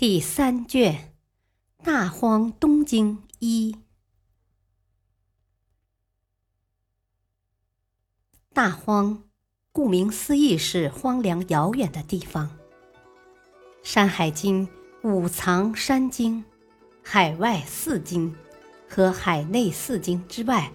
第三卷《大荒东经》一。大荒，顾名思义是荒凉遥远的地方。《山海经》五藏山经、海外四经和海内四经之外，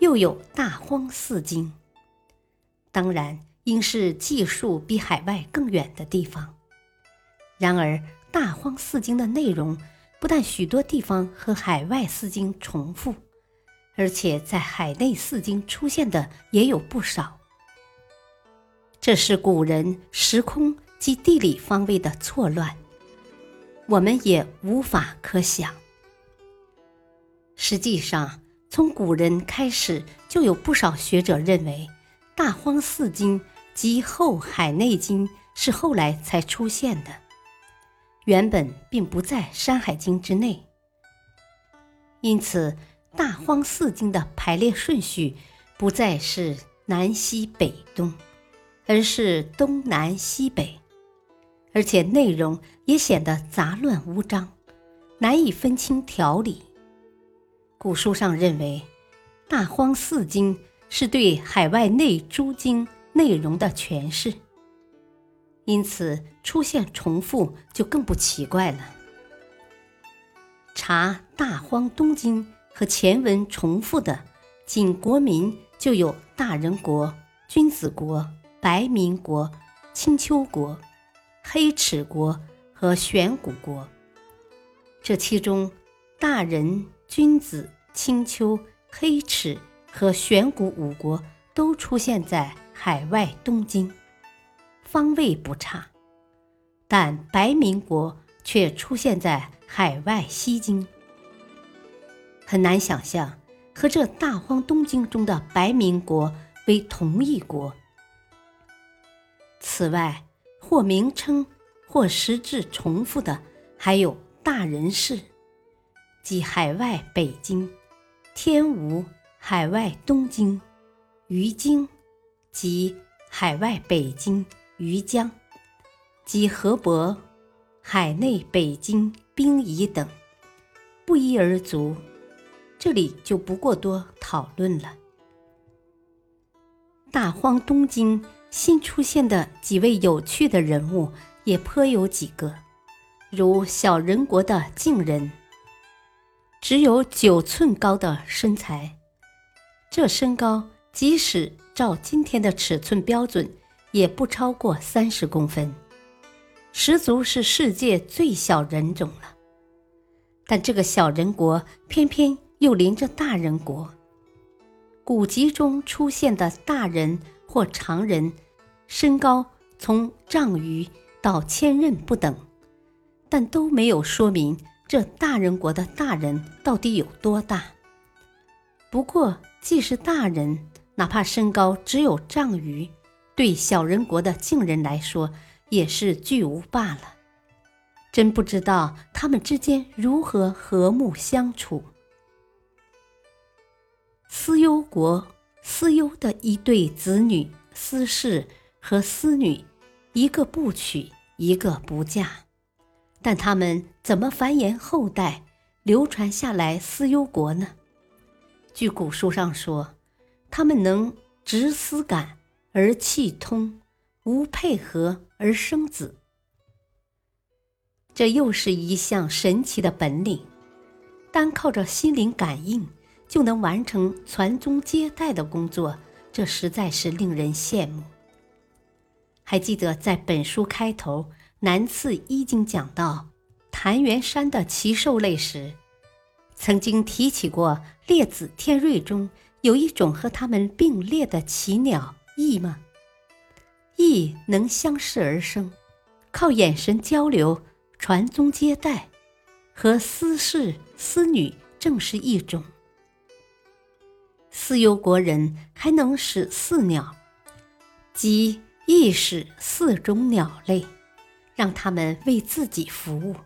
又有大荒四经。当然，应是技术比海外更远的地方。然而，大荒四经的内容不但许多地方和海外四经重复，而且在海内四经出现的也有不少。这是古人时空及地理方位的错乱，我们也无法可想。实际上，从古人开始就有不少学者认为，大荒四经及后海内经是后来才出现的。原本并不在《山海经》之内，因此大荒四经的排列顺序不再是南西北东，而是东南西北，而且内容也显得杂乱无章，难以分清条理。古书上认为，大荒四经是对海外内诸经内容的诠释。因此，出现重复就更不奇怪了。查《大荒东经》和前文重复的，仅国民就有大人国、君子国、白民国、青丘国、黑齿国和玄古国。这其中，大人、君子、青丘、黑齿和玄古五国都出现在海外东经。方位不差，但白民国却出现在海外西京，很难想象和这大荒东经中的白民国为同一国。此外，或名称或实质重复的还有大人氏，即海外北京；天吴，海外东京；于京，即海外北京。余江及河伯、海内北京、兵夷等不一而足，这里就不过多讨论了。大荒东京新出现的几位有趣的人物也颇有几个，如小人国的晋人，只有九寸高的身材，这身高即使照今天的尺寸标准。也不超过三十公分，十足是世界最小人种了。但这个小人国偏偏又临着大人国。古籍中出现的大人或常人，身高从丈余到千仞不等，但都没有说明这大人国的大人到底有多大。不过，既是大人，哪怕身高只有丈余。对小人国的晋人来说，也是巨无罢了。真不知道他们之间如何和睦相处。司幽国，司幽的一对子女司氏和司女，一个不娶，一个不嫁，但他们怎么繁衍后代，流传下来司幽国呢？据古书上说，他们能执丝感。而气通，无配合而生子，这又是一项神奇的本领。单靠着心灵感应就能完成传宗接代的工作，这实在是令人羡慕。还记得在本书开头南次一经讲到谭元山的奇兽类时，曾经提起过列子天瑞中有一种和他们并列的奇鸟。翼吗？亦能相视而生，靠眼神交流、传宗接代，和私事私女正是一种。私幽国人还能使四鸟，即亦使四种鸟类，让他们为自己服务。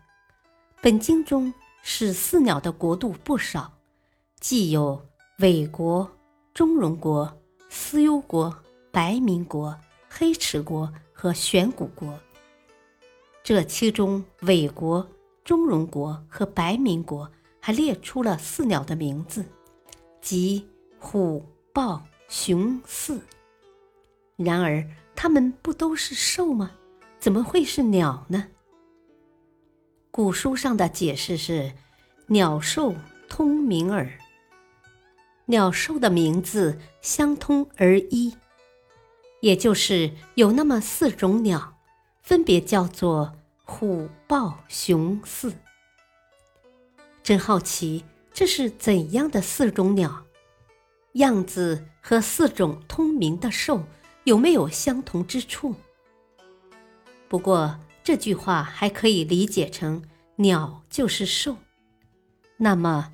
本经中使四鸟的国度不少，既有韦国、中戎国、私幽国、白民国。黑池国和玄古国，这其中韦国、中戎国和白民国还列出了四鸟的名字，即虎、豹、熊、四。然而，它们不都是兽吗？怎么会是鸟呢？古书上的解释是：鸟兽通名耳，鸟兽的名字相通而一。也就是有那么四种鸟，分别叫做虎、豹、熊、四。真好奇，这是怎样的四种鸟？样子和四种通名的兽有没有相同之处？不过这句话还可以理解成鸟就是兽，那么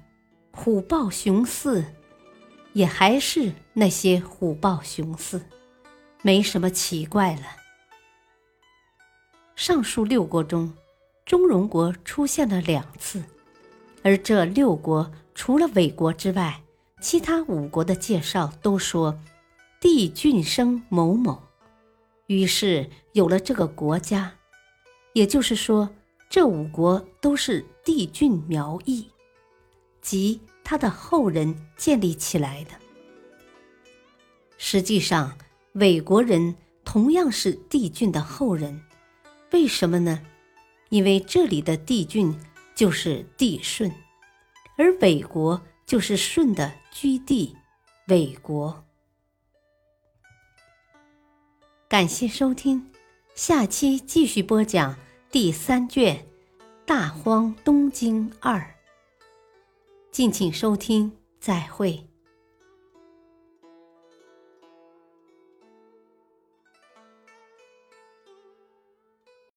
虎、豹、熊、四也还是那些虎、豹、熊、四。没什么奇怪了。上述六国中，中荣国出现了两次，而这六国除了韦国之外，其他五国的介绍都说帝俊生某某，于是有了这个国家。也就是说，这五国都是帝俊苗裔，即他的后人建立起来的。实际上。韦国人同样是帝俊的后人，为什么呢？因为这里的帝俊就是帝舜，而韦国就是舜的居地，韦国。感谢收听，下期继续播讲第三卷《大荒东经二》，敬请收听，再会。